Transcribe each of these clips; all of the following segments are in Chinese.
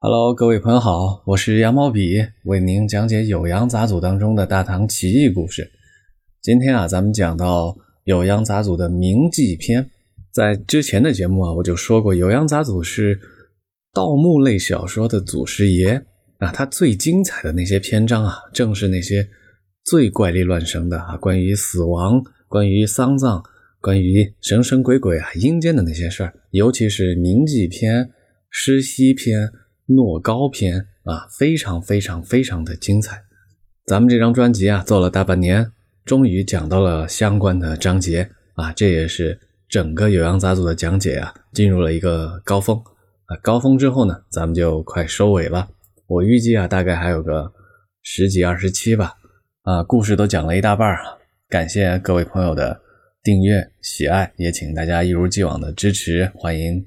Hello，各位朋友好，我是羊毛笔，为您讲解《酉阳杂俎》当中的大唐奇异故事。今天啊，咱们讲到《酉阳杂俎》的铭记篇。在之前的节目啊，我就说过，《酉阳杂俎》是盗墓类小说的祖师爷啊。它最精彩的那些篇章啊，正是那些最怪力乱神的啊，关于死亡、关于丧葬、关于神神鬼鬼啊、阴间的那些事儿，尤其是铭记篇、诗溪篇。诺高篇啊，非常非常非常的精彩。咱们这张专辑啊，做了大半年，终于讲到了相关的章节啊，这也是整个《酉阳杂组》的讲解啊，进入了一个高峰啊。高峰之后呢，咱们就快收尾了。我预计啊，大概还有个十几二十期吧。啊，故事都讲了一大半啊。感谢各位朋友的订阅喜爱，也请大家一如既往的支持，欢迎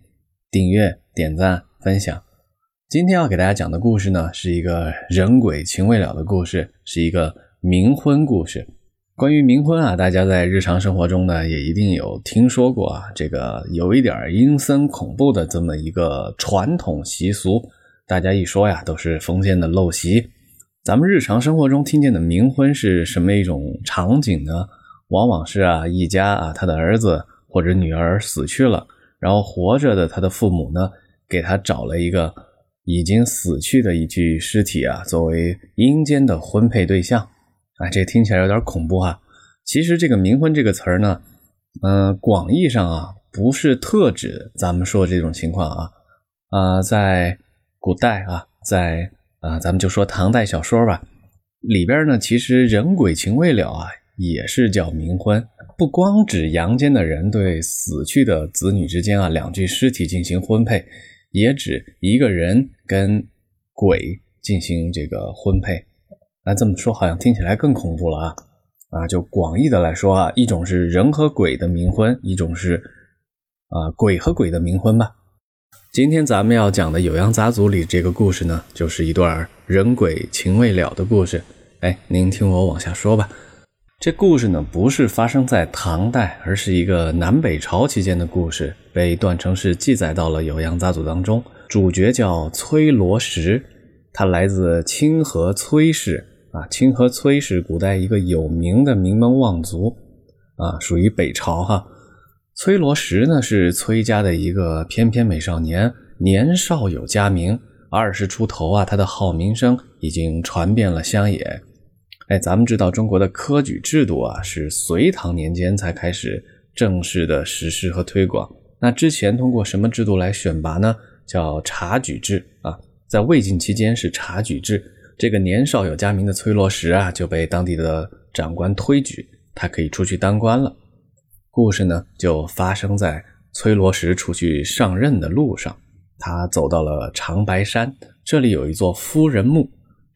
订阅、点赞、分享。今天要给大家讲的故事呢，是一个人鬼情未了的故事，是一个冥婚故事。关于冥婚啊，大家在日常生活中呢，也一定有听说过啊，这个有一点阴森恐怖的这么一个传统习俗。大家一说呀，都是封建的陋习。咱们日常生活中听见的冥婚是什么一种场景呢？往往是啊，一家啊，他的儿子或者女儿死去了，然后活着的他的父母呢，给他找了一个。已经死去的一具尸体啊，作为阴间的婚配对象啊，这听起来有点恐怖啊。其实这个冥婚这个词儿呢，嗯，广义上啊，不是特指咱们说这种情况啊。啊，在古代啊，在啊，咱们就说唐代小说吧，里边呢，其实人鬼情未了啊，也是叫冥婚，不光指阳间的人对死去的子女之间啊，两具尸体进行婚配。也指一个人跟鬼进行这个婚配，那这么说好像听起来更恐怖了啊！啊，就广义的来说啊，一种是人和鬼的冥婚，一种是啊鬼和鬼的冥婚吧。今天咱们要讲的《酉阳杂俎》里这个故事呢，就是一段人鬼情未了的故事。哎，您听我往下说吧。这故事呢，不是发生在唐代，而是一个南北朝期间的故事，被段成式记载到了《酉阳杂俎》当中。主角叫崔罗实，他来自清河崔氏啊。清河崔氏古代一个有名的名门望族啊，属于北朝哈。崔罗实呢，是崔家的一个翩翩美少年，年少有佳名，二十出头啊，他的好名声已经传遍了乡野。哎，咱们知道中国的科举制度啊，是隋唐年间才开始正式的实施和推广。那之前通过什么制度来选拔呢？叫察举制啊。在魏晋期间是察举制，这个年少有佳名的崔罗实啊，就被当地的长官推举，他可以出去当官了。故事呢，就发生在崔罗实出去上任的路上。他走到了长白山，这里有一座夫人墓。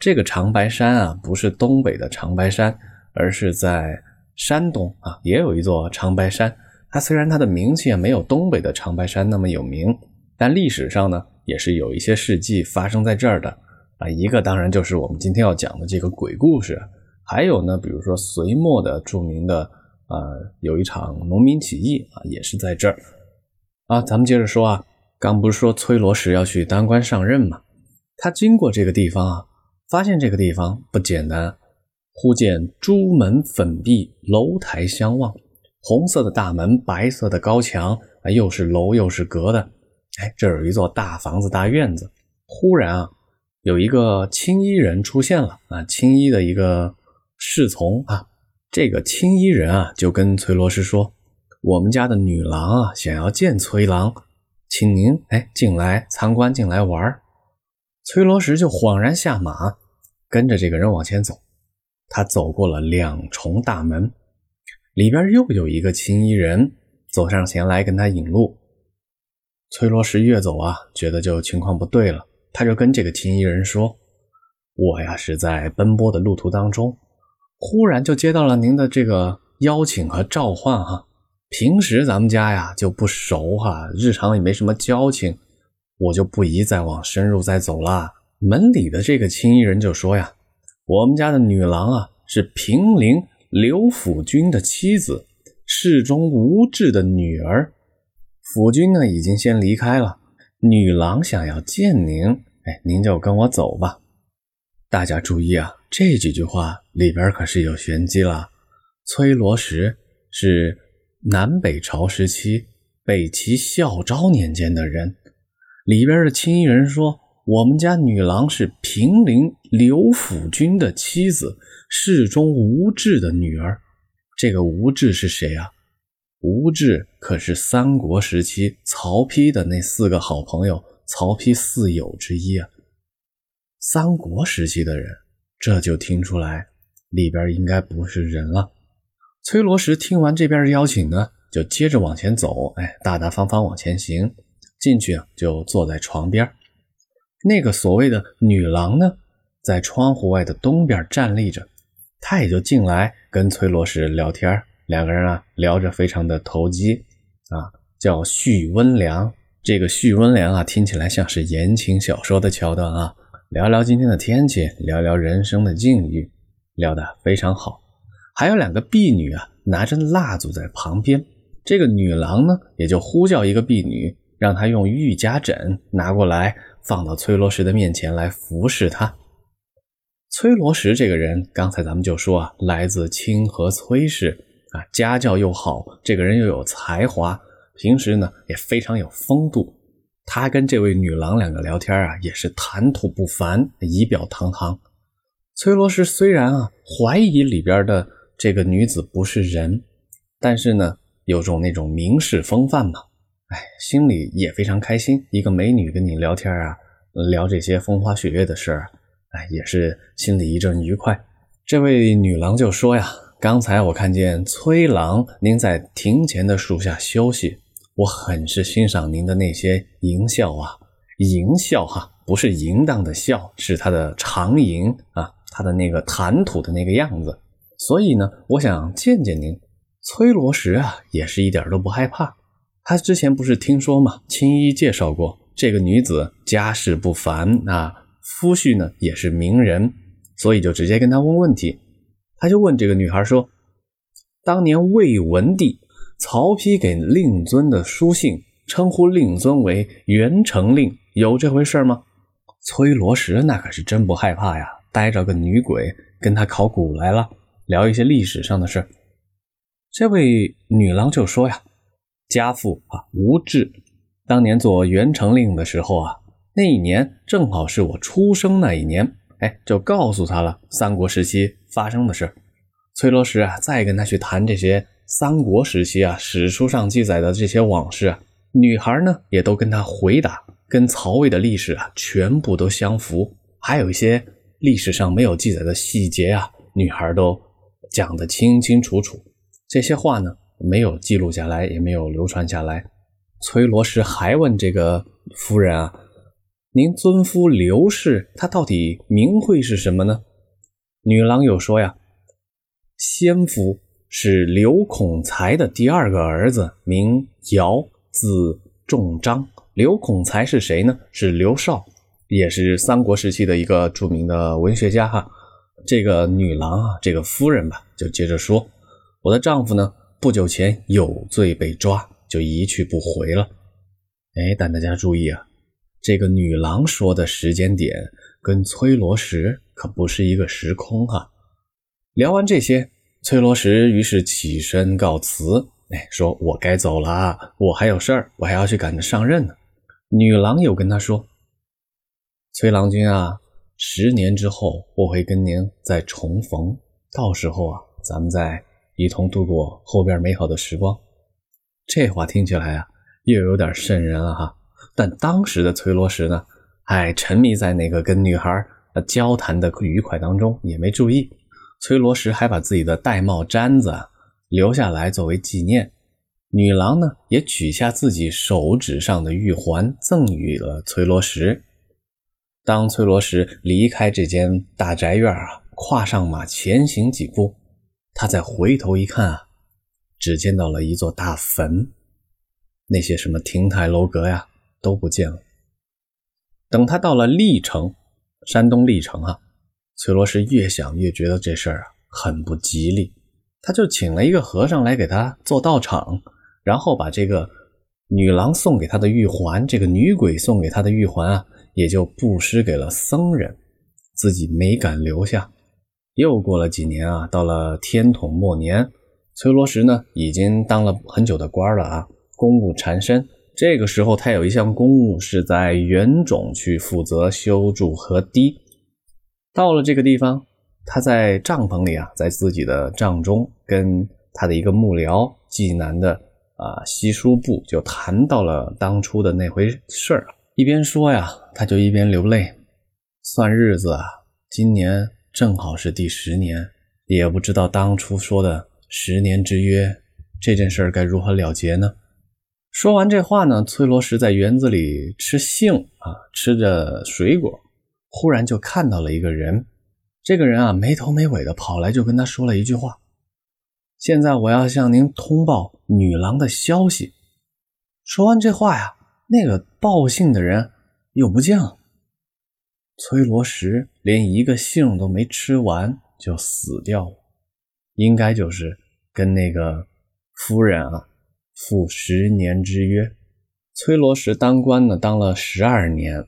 这个长白山啊，不是东北的长白山，而是在山东啊，也有一座长白山。它虽然它的名气啊没有东北的长白山那么有名，但历史上呢也是有一些事迹发生在这儿的啊。一个当然就是我们今天要讲的这个鬼故事，还有呢，比如说隋末的著名的呃有一场农民起义啊，也是在这儿啊。咱们接着说啊，刚不是说崔罗实要去当官上任吗？他经过这个地方啊。发现这个地方不简单，忽见朱门粉壁，楼台相望，红色的大门，白色的高墙，啊，又是楼又是阁的，哎，这有一座大房子、大院子。忽然啊，有一个青衣人出现了啊，青衣的一个侍从啊，这个青衣人啊，就跟崔罗实说：“我们家的女郎啊，想要见崔郎，请您哎进来参观，进来玩。”崔罗实就恍然下马，跟着这个人往前走。他走过了两重大门，里边又有一个青衣人走上前来跟他引路。崔罗实越走啊，觉得就情况不对了，他就跟这个青衣人说：“我呀是在奔波的路途当中，忽然就接到了您的这个邀请和召唤哈。平时咱们家呀就不熟哈，日常也没什么交情。”我就不宜再往深入再走了。门里的这个青衣人就说呀：“我们家的女郎啊，是平陵刘府君的妻子，世中无志的女儿。府君呢，已经先离开了。女郎想要见您，哎，您就跟我走吧。大家注意啊，这几句话里边可是有玄机了。崔罗实是南北朝时期北齐孝昭年间的人，里边的青衣人说：“我们家女郎是平陵刘府君的妻子，世中吴志的女儿。”这个吴志是谁啊？吴志可是三国时期曹丕的那四个好朋友，曹丕四友之一啊。三国时期的人，这就听出来里边应该不是人了。崔罗实听完这边的邀请呢，就接着往前走，哎，大大方方往前行，进去啊，就坐在床边。那个所谓的女郎呢，在窗户外的东边站立着。她也就进来跟崔罗实聊天，两个人啊聊着非常的投机啊，叫叙温良。这个叙温良啊，听起来像是言情小说的桥段啊。聊聊今天的天气，聊聊人生的境遇，聊得非常好。还有两个婢女啊，拿着蜡烛在旁边。这个女郎呢，也就呼叫一个婢女，让她用玉夹枕拿过来，放到崔罗实的面前来服侍他。崔罗实这个人，刚才咱们就说啊，来自清河崔氏啊，家教又好，这个人又有才华，平时呢也非常有风度。他跟这位女郎两个聊天啊，也是谈吐不凡，仪表堂堂。崔罗实虽然啊怀疑里边的这个女子不是人，但是呢有种那种名士风范嘛，哎，心里也非常开心。一个美女跟你聊天啊，聊这些风花雪月的事儿。哎，也是心里一阵愉快。这位女郎就说呀：“刚才我看见崔郎您在庭前的树下休息，我很是欣赏您的那些淫笑啊，淫笑哈，不是淫荡的笑，是他的长吟啊，他的那个谈吐的那个样子。所以呢，我想见见您。”崔罗实啊，也是一点都不害怕。他之前不是听说吗？青衣介绍过这个女子家世不凡啊。夫婿呢也是名人，所以就直接跟他问问题。他就问这个女孩说：“当年魏文帝曹丕给令尊的书信，称呼令尊为元成令，有这回事吗？”崔罗实那可是真不害怕呀，逮着个女鬼跟他考古来了，聊一些历史上的事这位女郎就说呀：“家父啊，吴志，当年做元成令的时候啊。”那一年正好是我出生那一年，哎，就告诉他了三国时期发生的事。崔罗实啊，再跟他去谈这些三国时期啊史书上记载的这些往事啊，女孩呢也都跟他回答，跟曹魏的历史啊全部都相符，还有一些历史上没有记载的细节啊，女孩都讲得清清楚楚。这些话呢没有记录下来，也没有流传下来。崔罗实还问这个夫人啊。您尊夫刘氏，他到底名讳是什么呢？女郎有说呀，先夫是刘孔才的第二个儿子，名尧，字仲章。刘孔才是谁呢？是刘少，也是三国时期的一个著名的文学家哈。这个女郎啊，这个夫人吧，就接着说，我的丈夫呢，不久前有罪被抓，就一去不回了。哎，但大家注意啊。这个女郎说的时间点跟崔罗实可不是一个时空哈。聊完这些，崔罗实于是起身告辞，哎，说我该走了，我还有事儿，我还要去赶着上任呢。女郎又跟他说：“崔郎君啊，十年之后我会跟您再重逢，到时候啊，咱们再一同度过后边美好的时光。”这话听起来啊，又有点瘆人了哈。但当时的崔罗实呢，还沉迷在那个跟女孩交谈的愉快当中，也没注意。崔罗实还把自己的玳瑁簪子留下来作为纪念。女郎呢，也取下自己手指上的玉环，赠予了崔罗实。当崔罗实离开这间大宅院啊，跨上马前行几步，他再回头一看啊，只见到了一座大坟，那些什么亭台楼阁呀。都不见了。等他到了历城，山东历城啊，崔罗实越想越觉得这事儿啊很不吉利，他就请了一个和尚来给他做道场，然后把这个女郎送给他的玉环，这个女鬼送给他的玉环啊，也就布施给了僧人，自己没敢留下。又过了几年啊，到了天统末年，崔罗实呢已经当了很久的官了啊，公务缠身。这个时候，他有一项公务是在原种去负责修筑河堤。到了这个地方，他在帐篷里啊，在自己的帐中，跟他的一个幕僚济南的啊西书部就谈到了当初的那回事儿。一边说呀，他就一边流泪。算日子啊，今年。正好是第十年，也不知道当初说的十年之约这件事儿该如何了结呢？说完这话呢，崔罗实在园子里吃杏啊，吃着水果，忽然就看到了一个人。这个人啊，没头没尾的跑来，就跟他说了一句话：“现在我要向您通报女郎的消息。”说完这话呀，那个报信的人又不见了。崔罗实连一个杏都没吃完就死掉了，应该就是跟那个夫人啊负十年之约。崔罗实当官呢，当了十二年，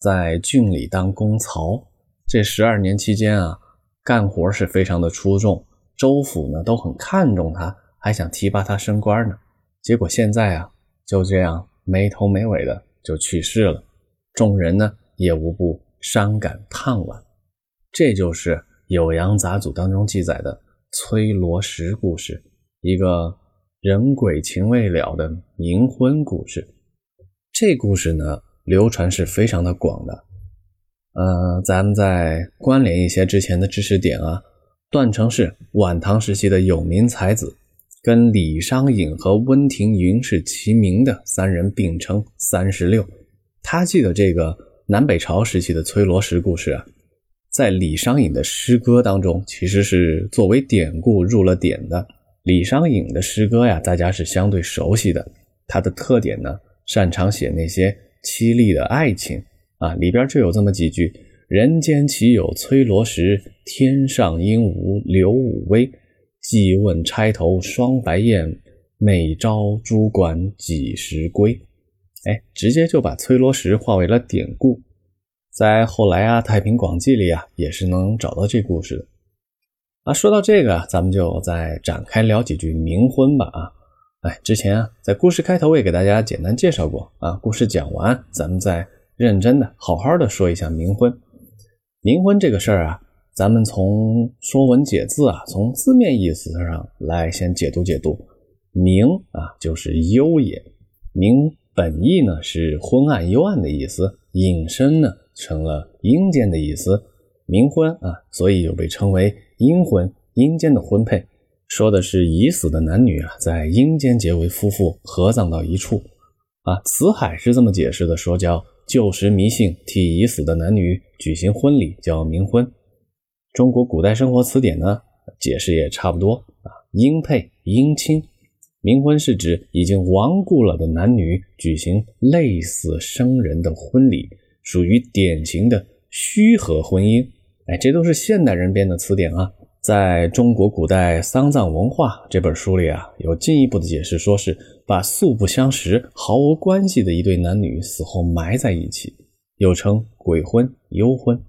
在郡里当公曹。这十二年期间啊，干活是非常的出众，州府呢都很看重他，还想提拔他升官呢。结果现在啊，就这样没头没尾的就去世了。众人呢也无不。伤感叹惋，这就是《酉阳杂俎》当中记载的崔罗实故事，一个人鬼情未了的冥婚故事。这故事呢，流传是非常的广的。呃，咱们再关联一些之前的知识点啊，段成是晚唐时期的有名才子，跟李商隐和温庭筠是齐名的三人并称三十六。他记得这个。南北朝时期的崔罗实故事啊，在李商隐的诗歌当中，其实是作为典故入了典的。李商隐的诗歌呀，大家是相对熟悉的。他的特点呢，擅长写那些凄厉的爱情啊，里边就有这么几句：“人间岂有崔罗石，天上应无刘武威。即问钗头双白燕，每朝珠管几时归？”哎，直接就把崔罗实化为了典故，在后来啊《太平广记》里啊也是能找到这故事的。啊，说到这个，咱们就再展开聊几句冥婚吧。啊，哎，之前啊在故事开头也给大家简单介绍过啊，故事讲完，咱们再认真的好好的说一下冥婚。冥婚这个事儿啊，咱们从《说文解字》啊，从字面意思上来先解读解读。冥啊，就是幽也，冥。本意呢是昏暗幽暗的意思，引申呢成了阴间的意思，冥婚啊，所以又被称为阴婚，阴间的婚配，说的是已死的男女啊在阴间结为夫妇，合葬到一处啊。辞海是这么解释的，说叫旧时迷信替已死的男女举行婚礼叫冥婚。中国古代生活词典呢解释也差不多啊，阴配阴亲。冥婚是指已经亡故了的男女举行类似生人的婚礼，属于典型的虚合婚姻。哎，这都是现代人编的词典啊。在中国古代丧葬文化这本书里啊，有进一步的解释，说是把素不相识、毫无关系的一对男女死后埋在一起，又称鬼婚、幽婚。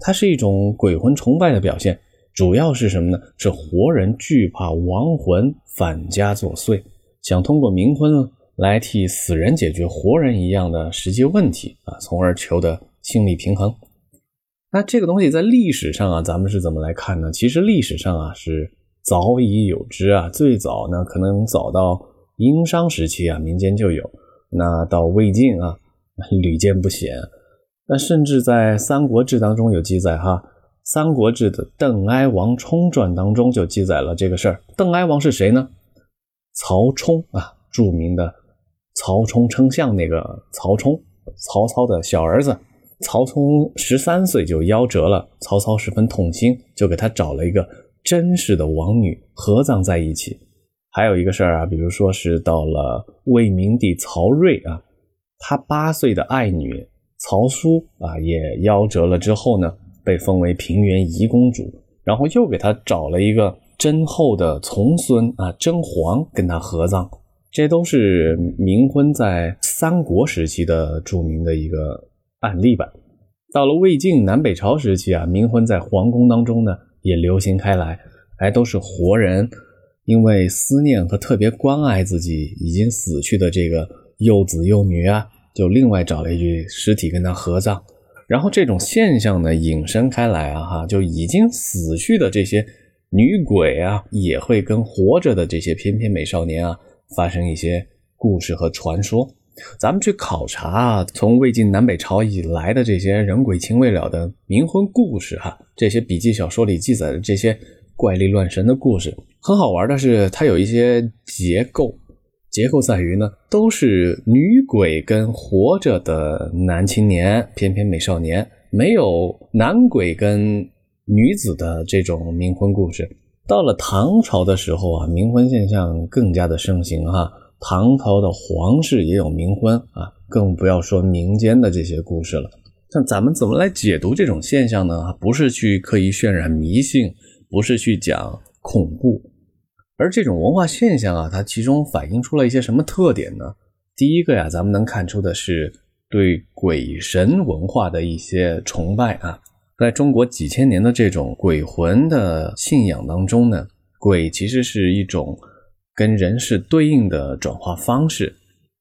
它是一种鬼魂崇拜的表现。主要是什么呢？是活人惧怕亡魂返家作祟，想通过冥婚来替死人解决活人一样的实际问题啊，从而求得心理平衡。那这个东西在历史上啊，咱们是怎么来看呢？其实历史上啊是早已有之啊，最早呢可能早到殷商时期啊，民间就有；那到魏晋啊，屡见不鲜。那甚至在《三国志》当中有记载哈。《三国志》的《邓哀王冲传》当中就记载了这个事儿。邓哀王是谁呢？曹冲啊，著名的曹冲称象那个曹冲，曹操的小儿子。曹冲十三岁就夭折了，曹操十分痛心，就给他找了一个真实的王女合葬在一起。还有一个事儿啊，比如说是到了魏明帝曹睿啊，他八岁的爱女曹叔啊也夭折了之后呢。被封为平原仪公主，然后又给他找了一个真后的从孙啊，甄皇跟他合葬，这都是冥婚在三国时期的著名的一个案例吧。到了魏晋南北朝时期啊，冥婚在皇宫当中呢也流行开来，还都是活人，因为思念和特别关爱自己已经死去的这个幼子幼女啊，就另外找了一具尸体跟他合葬。然后这种现象呢引申开来啊，哈，就已经死去的这些女鬼啊，也会跟活着的这些翩翩美少年啊发生一些故事和传说。咱们去考察啊，从魏晋南北朝以来的这些人鬼情未了的冥婚故事哈，这些笔记小说里记载的这些怪力乱神的故事，很好玩的是，它有一些结构，结构在于呢，都是女鬼跟活着的男青年、翩翩美少年，没有男鬼跟女子的这种冥婚故事。到了唐朝的时候啊，冥婚现象更加的盛行哈。唐朝的皇室也有冥婚啊，更不要说民间的这些故事了。那咱们怎么来解读这种现象呢？不是去刻意渲染迷信，不是去讲恐怖，而这种文化现象啊，它其中反映出了一些什么特点呢？第一个呀，咱们能看出的是对鬼神文化的一些崇拜啊。在中国几千年的这种鬼魂的信仰当中呢，鬼其实是一种。跟人是对应的转化方式，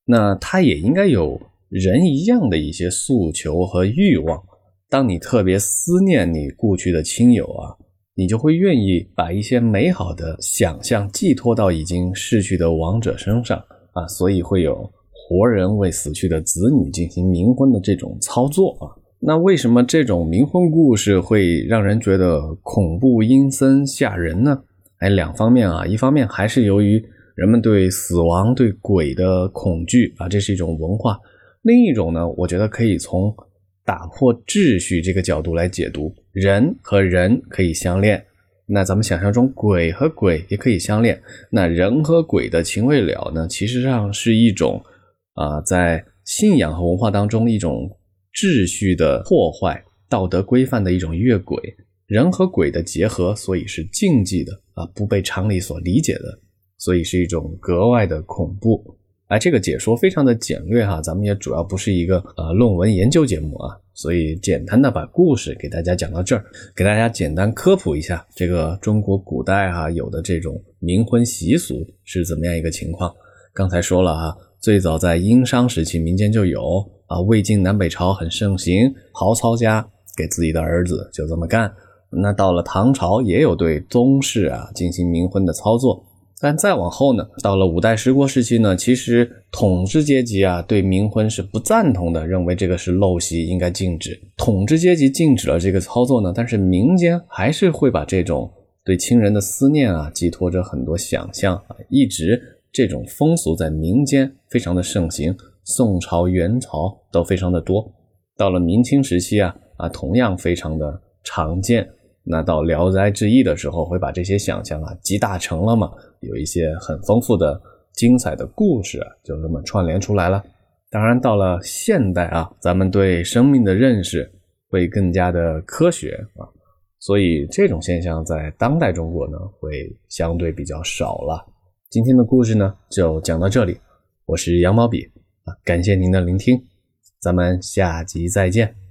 那它也应该有人一样的一些诉求和欲望。当你特别思念你故去的亲友啊，你就会愿意把一些美好的想象寄托到已经逝去的亡者身上啊，所以会有活人为死去的子女进行冥婚的这种操作啊。那为什么这种冥婚故事会让人觉得恐怖、阴森、吓人呢？哎，两方面啊，一方面还是由于人们对死亡、对鬼的恐惧啊，这是一种文化；另一种呢，我觉得可以从打破秩序这个角度来解读，人和人可以相恋，那咱们想象中鬼和鬼也可以相恋，那人和鬼的情未了呢，其实上是一种啊，在信仰和文化当中一种秩序的破坏、道德规范的一种越轨。人和鬼的结合，所以是禁忌的啊，不被常理所理解的，所以是一种格外的恐怖。哎，这个解说非常的简略哈，咱们也主要不是一个呃论文研究节目啊，所以简单的把故事给大家讲到这儿，给大家简单科普一下这个中国古代哈有的这种冥婚习俗是怎么样一个情况。刚才说了哈，最早在殷商时期民间就有啊，魏晋南北朝很盛行，曹操家给自己的儿子就这么干。那到了唐朝，也有对宗室啊进行冥婚的操作，但再往后呢，到了五代十国时期呢，其实统治阶级啊对冥婚是不赞同的，认为这个是陋习，应该禁止。统治阶级禁止了这个操作呢，但是民间还是会把这种对亲人的思念啊寄托着很多想象啊，一直这种风俗在民间非常的盛行，宋朝、元朝都非常的多，到了明清时期啊啊，同样非常的常见。那到《聊斋志异》的时候，会把这些想象啊集大成了嘛？有一些很丰富的、精彩的故事，就这么串联出来了。当然，到了现代啊，咱们对生命的认识会更加的科学啊，所以这种现象在当代中国呢，会相对比较少了。今天的故事呢，就讲到这里。我是羊毛笔啊，感谢您的聆听，咱们下集再见。